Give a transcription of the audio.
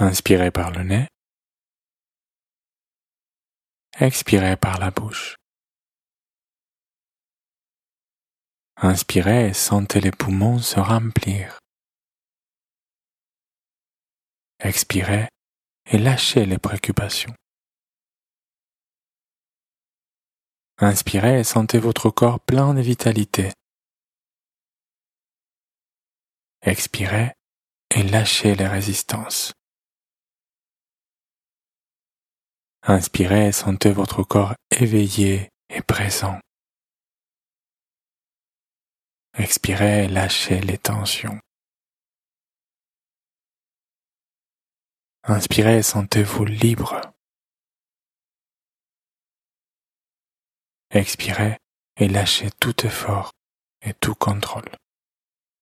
Inspirez par le nez. Expirez par la bouche. Inspirez et sentez les poumons se remplir. Expirez et lâchez les préoccupations. Inspirez et sentez votre corps plein de vitalité. Expirez et lâchez les résistances. Inspirez sentez votre corps éveillé et présent. Expirez lâchez les tensions. Inspirez sentez-vous libre. Expirez et lâchez tout effort et tout contrôle.